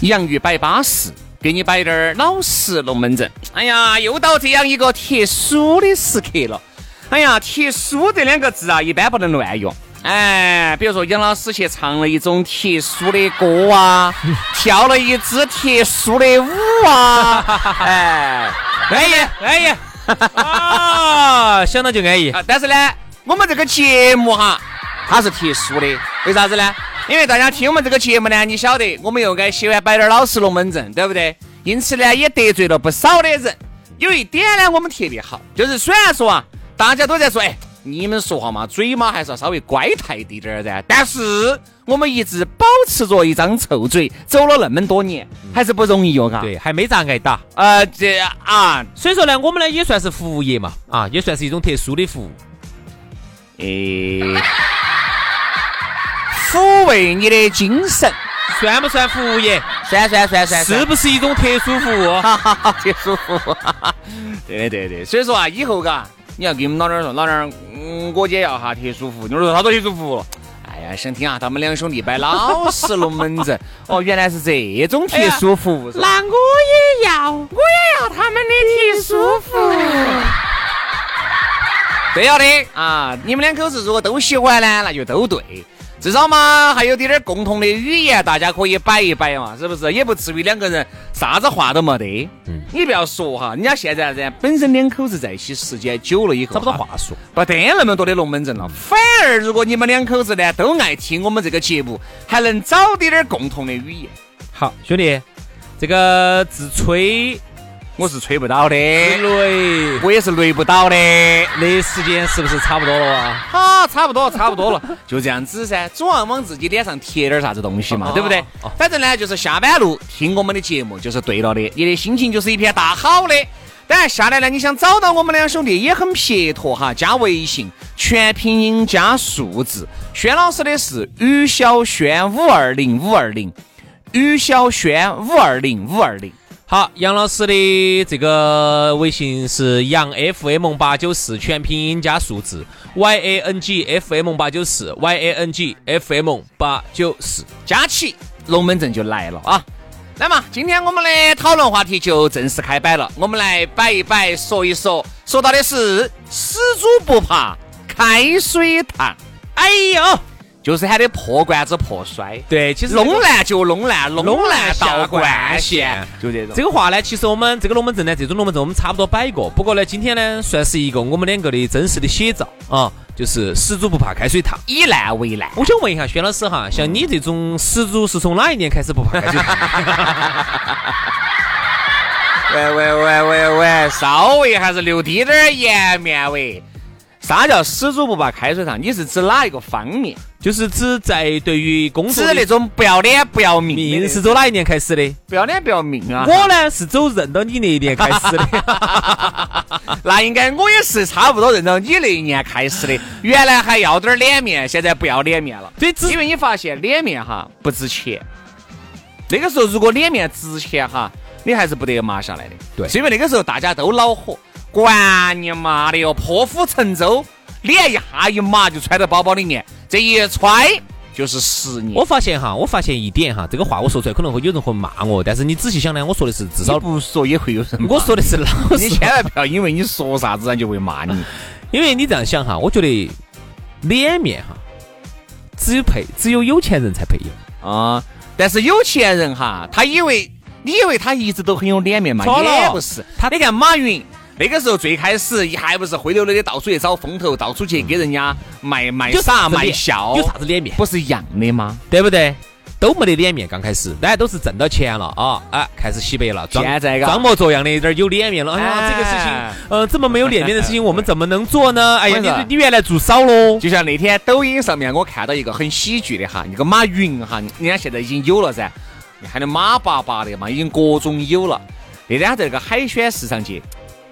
洋芋摆巴适，给你摆点儿老实龙门阵。哎呀，又到这样一个特殊的时刻了。哎呀，特殊这两个字啊，一般不能乱用。哎，比如说杨老师去唱了一种特殊的歌啊，跳了一支特殊的舞啊。哎，安逸，安逸。啊，想到就安逸。但是呢，我们这个节目哈，它是特殊的，为啥子呢？因为大家听我们这个节目呢，你晓得，我们又该喜欢摆点老实龙门阵，对不对？因此呢，也得罪了不少的人。有一点呢，我们特别好，就是虽然说啊，大家都在说，哎，你们说话嘛，嘴嘛还是要稍微乖态滴点儿噻。但是我们一直保持着一张臭嘴，走了那么多年，还是不容易哟，嘎。对，还没咋挨打。呃，这啊，所以说呢，我们呢也算是服务业嘛，啊，也算是一种特殊的服务。诶。抚慰你的精神，算不算服务业？算算算算，是不是一种特殊服务？特殊服务，对对对。所以说啊，以后嘎，你要跟我们老娘儿说，老娘儿，嗯，我姐要哈特殊服务。你说啥子特殊服务？哎呀，想听啊，他们两兄弟摆老实龙门阵。哦，原来是这种特殊服务。那我也要，我也要他们的特殊服务。对要的啊，你们两口子如果都喜欢呢，那就都对。至少嘛，还有点点共同的语言，大家可以摆一摆嘛，是不是？也不至于两个人啥子话都没得。嗯，你不要说哈，人家现在人本身两口子在一起时间久了以后，找不到话说，不得那么多的龙门阵了。反而如果你们两口子呢都爱听我们这个节目，还能找点点共同的语言。好，兄弟，这个自吹。我是吹不到的，雷，我也是雷不到的。那时间是不是差不多了啊？好，差不多，差不多了，就这样子噻。总要往自己脸上贴点啥子东西嘛，对不对？反正呢，就是下班路听我们的节目就是对了的，你的心情就是一片大好的。当然下来呢，你想找到我们两兄弟也很撇脱哈，加微信，全拼音加数字。轩老师的是于小轩五二零五二零，于小轩五二零五二零。好，杨老师的这个微信是杨 FM 八九四，全拼音加数字 Y A N G F M 八九四 Y A N G F M 八九四，加起龙门阵就来了啊！那么今天我们的讨论话题就正式开摆了，我们来摆一摆，说一说，说到的是死猪不怕开水烫，哎呦！就是喊的破罐子破摔，对，其实弄烂就弄烂，弄烂到惯线，就这种。这个话呢，其实我们这个龙门阵呢，这种龙门阵我们差不多摆过。不过呢，今天呢，算是一个我们两个的真实的写照啊，就是始祖不怕开水烫，以烂为烂。我想问一下轩老师哈，像你这种始祖是从哪一年开始不怕开水烫？喂喂喂喂喂，稍微还是留低点颜面喂。啥叫死猪不怕开水烫？你是指哪一个方面？就是指在对于工作指那种不要脸不要命是走哪一年开始的？不要脸不要命啊！我呢是走认到你那一年开始的。那应该我也是差不多认到你那一年开始的。原来还要点脸面，现在不要脸面了。对，因为你发现脸面哈不值钱。那个时候如果脸面值钱哈，你还是不得麻下来的。对，是因为那个时候大家都恼火，管你妈的哟，破釜沉舟，脸一下一麻就揣到包包里面。这一揣就是十年。我发现哈，我发现一点哈，这个话我说出来可能会有人会骂我，但是你仔细想呢，我说的是至少不说也会有人我说的是老你千万不要因为你说啥子人就会骂你。因为你这样想哈，我觉得脸面哈，只有配只有有钱人才配有。啊、但是有钱人哈，他以为你以为他一直都很有脸面嘛？也不是。他你看马云那个时候最开始一还不是灰溜溜的到处去找风头，到处去给人家卖卖有傻卖笑，有啥子脸面不是一样的吗？对不对？都没得脸面，刚开始大家都是挣到钱了啊，啊，开始洗白了，装现在装模作样的有点有脸面了。哎呀，哎这个事情，呃，这么没有脸面的事情，我们怎么能做呢？哎呀，你你你原来做少喽。就像那天抖音上面我看到一个很喜剧的哈，那个马云哈，人家现在已经有了噻，喊的马爸爸的嘛，已经各种有了。那天他在那个海鲜市场节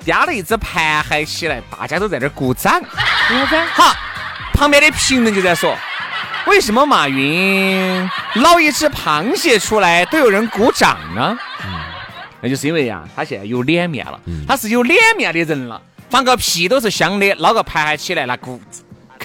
压了一只盘海起来，大家都在那儿鼓掌。好，旁边的评论就在说，为什么马云捞一只螃蟹出来都有人鼓掌呢？嗯那就是因为呀，他现在有脸面了，他是有脸面的人了，放个屁都是香的，捞个盘海起来，那鼓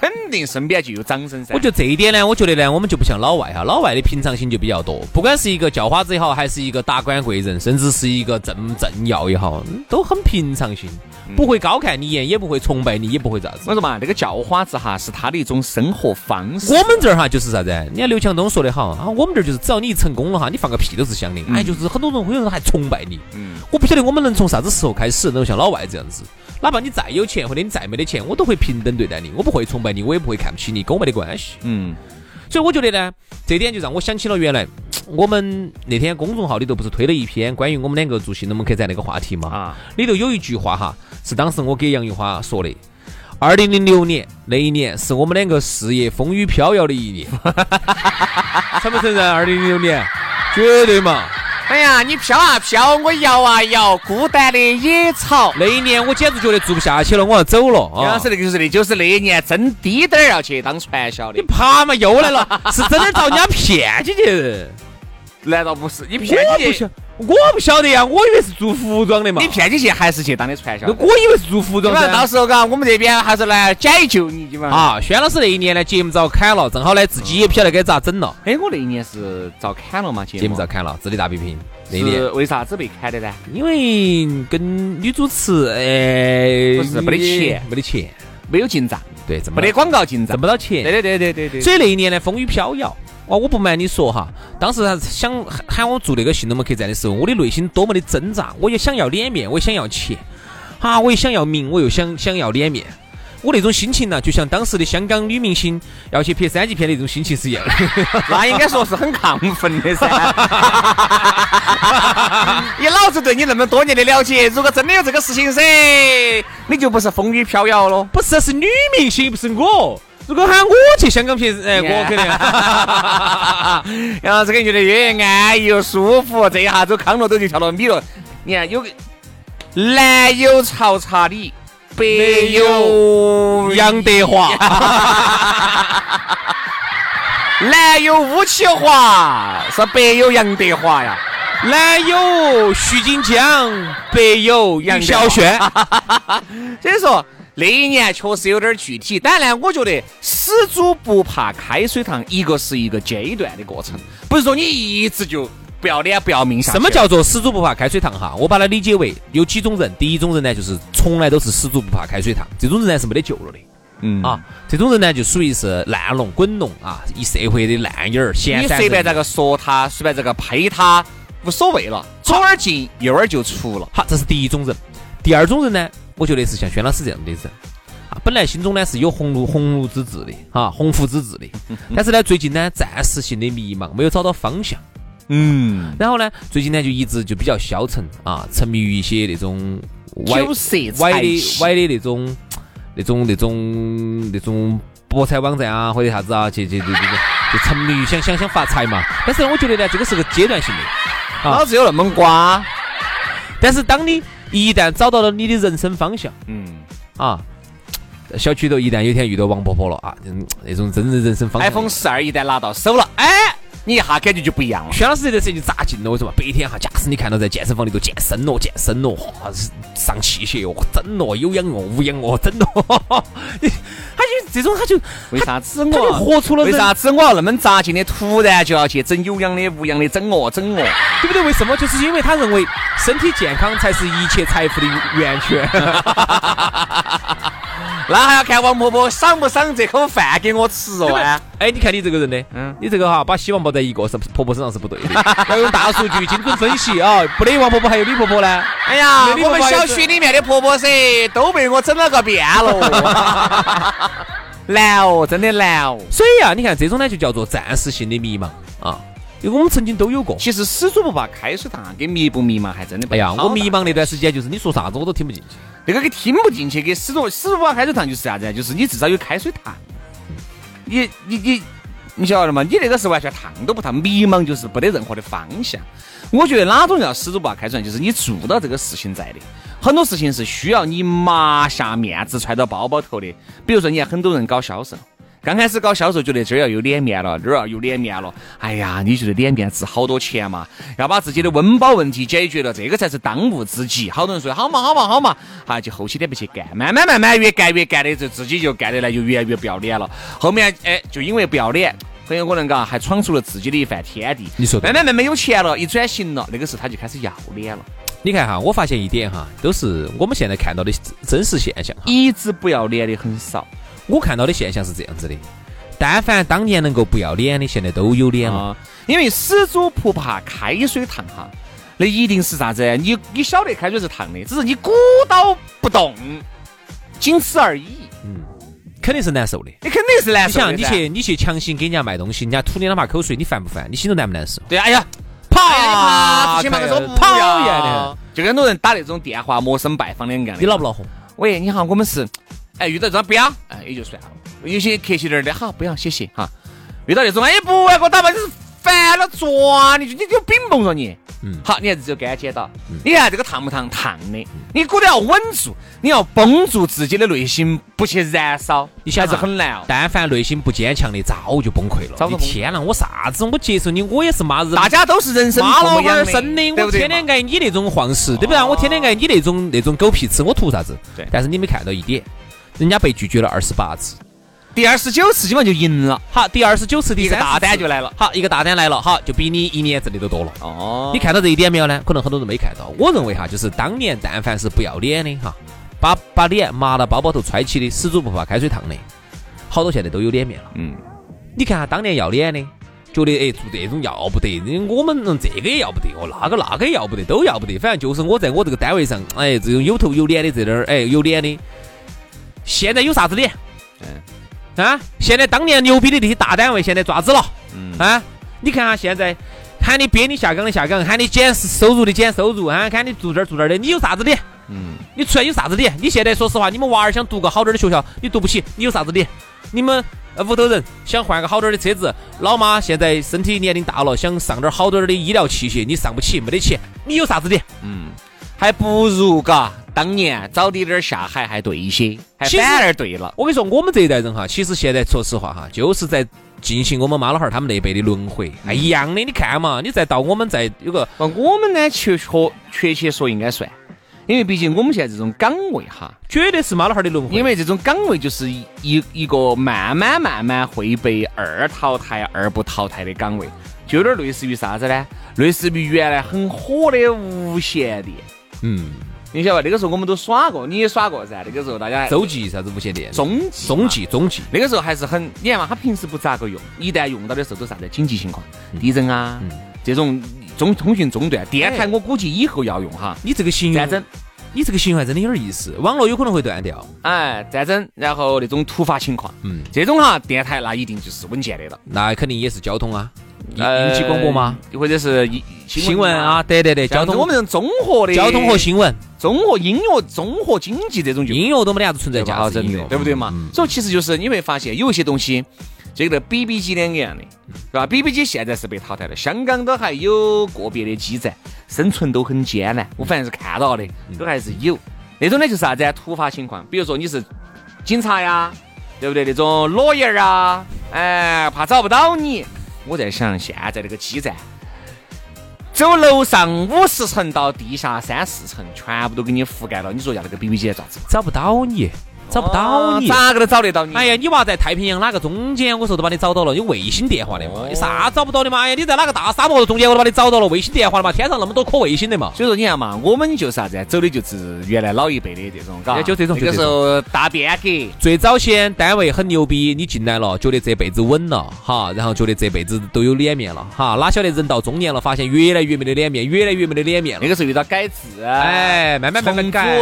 肯定身边就有掌声噻。我觉得这一点呢，我觉得呢，我们就不像老外哈，老外的平常心就比较多，不管是一个叫花子也好，还是一个达官贵人，甚至是一个政政要也好，都很平常心，不会高看你一眼，也不会崇拜你，也不会咋子。我说嘛，那个叫花子哈，是他的一种生活方式。我们这儿哈就是啥子？人家刘强东说的好啊，我们这儿就是只要你成功了哈，你放个屁都是香的。哎，就是很多人会有人还崇拜你。嗯我不晓得我们能从啥子时候开始能够像老外这样子，哪怕你再有钱或者你再没得钱，我都会平等对待你，我不会崇拜你，我也不会看不起你，跟我没得关系。嗯，所以我觉得呢，这点就让我想起了原来我们那天公众号里头不是推了一篇关于我们两个做新龙门客栈那个话题嘛？啊，里头有一句话哈，是当时我给杨玉花说的。二零零六年那一年是我们两个事业风雨飘摇的一年，承不承认？二零零六年，绝对嘛！哎呀，你飘啊飘，我摇啊摇，孤单的野草。那一年我简直觉得做不下去了，我要走了啊杨老！师那个就是那就是那一年真滴点儿要去当传销的你，爬嘛又来了，是真的遭人家骗进去。难道不是？你骗进去我不晓，，我不晓得呀，我以为是做服装的嘛。你骗进去还是去当的传销？我以为是做服装基本上到。时候嘎，我们这边还是来解救你，基本上。啊，轩老师那一年呢，节目遭砍了，正好呢自己也不晓得该咋整了，哎，我那一年是遭砍了嘛？节节目遭砍了，智力大比拼那一年是。为啥子被砍的呢？因为跟女主持，哎，不是没得钱没得钱，没有进账，对，挣没得广告进账挣不。到钱。对对对对对对。所以那一年呢，风雨飘摇。哇，我不瞒你说哈，当时他想喊喊我做那个新龙门客栈的时候，我的内心多么的挣扎。我也想要脸面，我也想要钱，啊，我也想要名，我又想想要脸面。我那种心情呢，就像当时的香港女明星要去拍三级片的那种心情是一样的。那应该说是很亢奋的噻。以老子对你那么多年的了解，如果真的有这个事情噻，你就不是风雨飘摇了。不是，是女明星，不是我。如果喊我去香港拍，哎，我肯定。然后这个觉得越安逸又舒服，这一下子康乐都就跳到米了。你看有个南有曹查理，北有杨德华，南有吴启华，是北有杨德华呀。南有徐锦江，北有杨小轩。所以说那一年确实有点具体，当然呢，我觉得死猪不怕开水烫，一个是一个阶段的过程，不是说你一直就不要脸不要命下。什么叫做死猪不怕开水烫哈？我把它理解为有几种人，第一种人呢，就是从来都是死猪不怕开水烫，这种人呢是没得救了的。嗯啊，这种人呢就属于是烂龙滚龙啊，一社会的烂眼儿，闲你随便咋个说他，随便咋个呸他，无所谓了，左耳进右耳就出了。好，这是第一种人。第二种人呢，我觉得是像轩老师这样的人啊，本来心中呢是有鸿鹄鸿鹄之志的啊，鸿鹄之志的，但是呢最近呢暂时性的迷茫，没有找到方向。嗯，然后呢，最近呢就一直就比较消沉啊，沉迷于一些那种歪歪的歪的那种那种那种那种博彩网站啊，或者啥子啊，去去去去就沉迷于想想想发财嘛。但是呢，我觉得呢，这个是个阶段性的。老子有那么瓜。但是当你一旦找到了你的人生方向嗯啊，小区头一旦有一天遇到王婆婆了啊，嗯，那种真正人生方向。，iPhone 十二一旦拿到手了，哎，你一下感觉就不一样了。薛老师这段时间就扎劲了，为什么？白天哈，假使你看到在健身房里头健身咯，健身咯，哇，上器械哦，整咯，有氧哦，无氧哦，整咯，他就这种他就为啥子他就我活出了为啥子我要那么扎劲的，突然就要去整有氧的、无氧的，整哦整哦？对不对？为什么？就是因为他认为身体健康才是一切财富的源泉。那还要看王婆婆赏不赏这口饭给我吃哦啊！哎，你看你这个人呢，嗯你这个哈，把希望抱在一个是婆婆身上是不对的，要用大数据精准分析啊，不得王婆婆还有李婆婆呢。哎呀，我们小区里面的婆婆噻，都被我整了个遍了。难哦，真的难哦。所以啊，你看这种呢就叫做暂时性的迷茫啊，因为我们曾经都有过。其实死猪不怕开水烫，跟迷不迷茫还真的不哎呀，我迷茫那段时间就是你说啥子我都听不进去。那个给听不进去，给始终始终不怕开水烫就是啥子？就是你至少有开水烫。你你你你晓得吗？你那个是完全烫都不烫，迷茫就是不得任何的方向。我觉得哪种叫始终不开水烫，就是你做到这个事情在的。很多事情是需要你麻下面子揣到包包头的。比如说，你看很多人搞销售。刚开始搞销售，觉得这儿要有脸面了，这儿要有脸面了。哎呀，你觉得脸面值好多钱嘛？要把自己的温饱问题解决了，这个才是当务之急。好多人说好嘛好嘛好嘛，哈，就后期点不去干，慢慢慢慢越干越干的，就自己就干得来，就越来越不要脸了。后面哎，就因为不要脸，很有可能嘎还闯出了自己的一番天地。你说慢慢慢慢有钱了，一转型了，那个时候他就开始要脸了，你看哈，我发现一点哈，都是我们现在看到的真实现象。一直不要脸的很少。我看到的现象是这样子的：但凡当年能够不要脸的，现在都有脸了。啊，因为死猪不怕开水烫哈，那一定是啥子？你你晓得开水是烫的，只是你鼓捣不动，仅此而已。嗯肯定是难受的。你肯定是难受你想，受你去你去强行给人家卖东西，人家吐你两把口水，你烦不烦？你心头难不难受？对，哎呀，跑呀，你爬出去嘛，我说不讨要厌的，就跟很多人打那种电话陌生拜访的一样的。你恼不恼火？喂，你好，我们是，哎，遇到这种不要，哎，也就算了。有些客气点儿的，好，不要，谢谢哈。遇到那种，哎，不要给我打吧，你是烦了抓你，你就冰崩了你。嗯好，你还是只有干剪刀。你看这个烫不烫？烫的。你骨头要稳住，你要绷住自己的内心，不去燃烧，还是你想哈很难哦。但凡内心不坚强的，早就崩溃了。你天呐，我啥子？我接受你，我也是妈人。大家都是人生妈老汉生的，我天天嘛？爱你那种晃事，对不对？我天天爱你那种那种狗屁吃，我图啥子？对但是你没看到一点，人家被拒绝了二十八次。第二十九次基本上就赢了，好，第二十九次，第一个大单就来了。好，一个大单来了，好，就比你一年挣的都多了。哦你看到这一点没有呢？可能很多人没看到。我认为哈，就是当年但凡是不要脸的哈，把把脸麻到包包头揣起的，死猪不怕开水烫的，好多现在都有脸面了。嗯，你看哈，当年要脸的，觉得哎做这种要不得，我们嗯这个也要不得，哦那个那个也要不得，都要不得。反正就是我在我这个单位上，哎，这种有头有脸的这点儿，哎有脸的，现在有啥子脸？嗯，啊，现在当年牛逼的那些大单位，现在爪子了？嗯啊，你看哈，现在喊你编你下岗的下岗，喊你减收入的减收入，啊，喊你住这儿住这儿的，你有啥子脸？嗯，你出来有啥子脸？你现在说实话，你们娃儿想读个好点儿的学校，你读不起，你有啥子脸？你们呃屋头人想换个好点儿的车子，老妈现在身体年龄大了，想上点儿好点儿的医疗器械，你上不起，没得钱，你有啥子脸？还不如嘎当年早点点儿下海还对一些，还反而对了。我跟你说，我们这一代人哈，其实现在说实话哈，就是在进行我们妈老汉儿他们那辈的轮回，哎，一样的。你看嘛，你再到我们再有个呃，我们呢，确确确切说应该算，因为毕竟我们现在这种岗位哈，绝对是妈老汉儿的轮回，因为这种岗位就是一一一个慢慢慢慢会被二淘汰、二不淘汰的岗位，就有点类似于啥子呢？类似于原来很火的无线电。嗯，你晓得吧？那个时候我们都耍过，你也耍过噻。那个时候大家洲际啥子无线电，中中际中际，那个时候还是很，你看嘛，他平时不咋个用，一旦用到的时候都啥子紧急情况，地震啊，这种中通讯中断，电台我估计以后要用哈，你这个形容战争，你这个形容还真的有点意思，网络有可能会断掉。哎，战争，然后那种突发情况，嗯，这种哈电台那一定就是稳健的了。那肯定也是交通啊，应应急广播吗？呃？或者是一新闻啊，，对对对，交通我们这种综合的交通和新闻、综合音乐、综合经济这种就音乐都没得啥子存在价值对不对嘛？嗯所以其实就是你会发现有一些东西，就跟那 BB 机两个样的，是吧？BB 机现在是被淘汰了，香港都还有个别的基站生存都很艰难，我反正是看到的，都还是有。那种呢就是啥子啊？突发情况，比如说你是警察呀，对不对？那种裸眼儿啊，哎，怕找不到你。我在想，现在这个基站。走楼上五十层到地下三四层，全部都给你覆盖了。你说要那个 BB 机咋子？找不到你。找不到你。咋个都找得到你？哎呀，你娃在太平洋哪个中间？我说都把你找到了，有卫星电话的嘛？有啥找不到的嘛？哎呀，你在哪个大沙漠中间，我都把你找到了，卫星电话的嘛？天上那么多颗卫星的嘛？所以说你看嘛，我们就是啥子？走的就是原来老一辈的这种，嘎，就这种。那个时候大变革，最早先单位很牛逼，你进来了，觉得这辈子稳了，哈，然后觉得这辈子都有脸面了，哈，哪晓得人到中年了，发现越来越没得脸面，越来越没得脸面了。那个时候遇到改制，哎，慢慢慢慢改，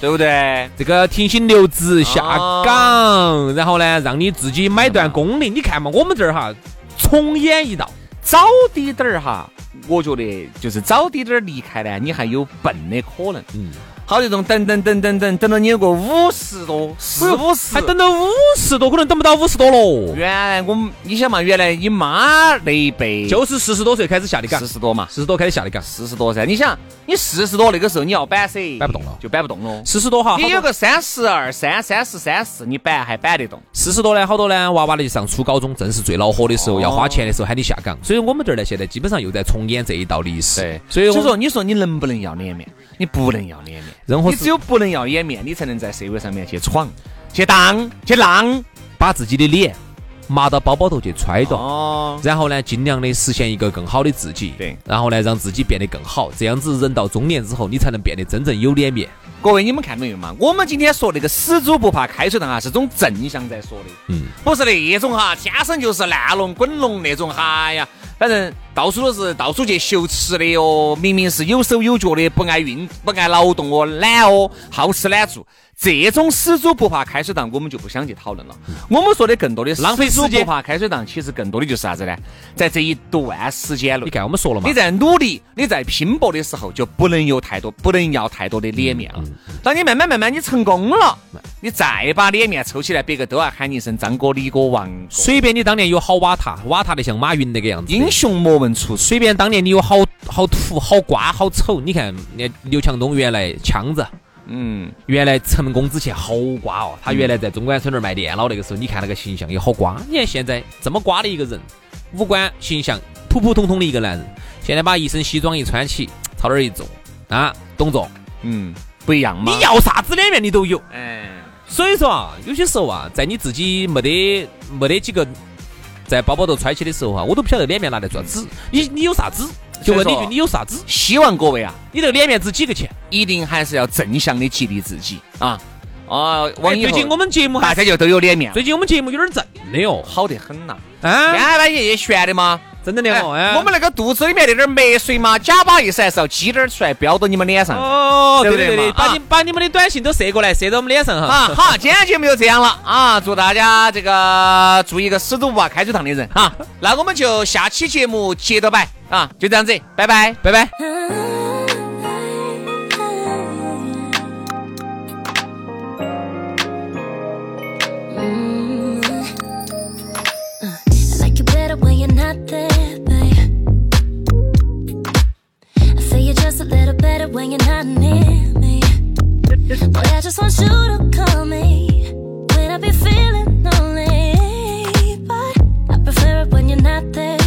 对不对？这个停薪留职下岗，然后呢，让你自己买断工龄。你看嘛，我们这儿哈，重演一道，早滴点儿哈，我觉得就是早滴点儿离开呢，你还有奔的可能。嗯。好这种等等等等等等到你有个五十多四五十，还等到五十多，可能等不到五十多了。原来我们你想嘛，原来你妈那一辈就是四十多岁开始下的岗，四十多嘛，四十多开始下的岗，四十多噻。你想，你四十多那个时候你要板噻，板不动了，就板不动了。四十多哈，你有个三十二三、三十三四，你板还板得动。四十多呢，好多呢，娃娃呢就上初高中，正是最恼火的时候，要花钱的时候喊你下岗。所以我们这儿呢，现在基本上又在重演这一道历史。对，所以所以说，你说你能不能要脸面？你不能要脸面，任何你只有不能要脸面，你才能在社会上面去闯、去当、去浪，把自己的脸麻到包包头去揣着，然后呢，尽量的实现一个更好的自己。对，然后呢，让自己变得更好，这样子人到中年之后，你才能变得真正有脸面。各位，你们看到没有嘛？我们今天说那个死猪不怕开水烫啊，是种正向在说的，嗯，不是那种哈，天生就是烂龙滚龙那种，哈呀。反正到处都是到处去修吃的哟，明明是有手有脚的，不爱运不爱劳动哦，懒哦，好吃懒做，这种死猪不怕开水烫，我们就不想去讨论了。我们说的更多的是浪费时间不怕开水烫，其实更多的就是啥子呢？在这一段时间内，你看我们说了嘛，你在努力，你在拼搏的时候，就不能有太多，不能要太多的脸面了。当你慢慢慢慢你成功了，你再把脸面抽起来，别个都要喊你一声张哥、李哥、王哥。随便你当年有好瓦塔，瓦塔的像马云那个样子。英雄莫问出，随便当年你有好好土、好瓜、好丑。你看，那刘强东原来腔子，嗯，原来成功之前好瓜哦。他原来在中关村那儿卖电脑那个时候，你看那个形象也好瓜。你看现在这么瓜的一个人，五官形象普普通通的一个男人，现在把一身西装一穿起，朝那儿一坐啊，董总，嗯，不一样嘛。你要啥子脸面你都有，哎，所以说啊，有些时候啊，在你自己没得没得几个。在包包头揣起的时候哈，我都不晓得脸面拿来做啥子。你你有啥子？就问你一句，你有啥子？希望各位啊，你这个脸面值几个钱？一定还是要正向的激励自己啊啊！最近我们节目大家就都有脸面。最近我们节目有点正的哟，好得很呐。啊，天半夜夜悬的吗？真的的哦，我们那个肚子里面那点墨水嘛，假把意思还是要挤点出来，飙到你们脸上。哦，对对对，把你把你们的短信都射过来，射到我们脸上哈。啊，好，今天节目就这样了啊！祝大家这个做一个死都不怕开水烫的人哈。那我们就下期节目接着摆啊，就这样子，拜拜，拜拜。When you're not near me. Boy, I just want you to call me when I be feeling lonely. But I prefer it when you're not there,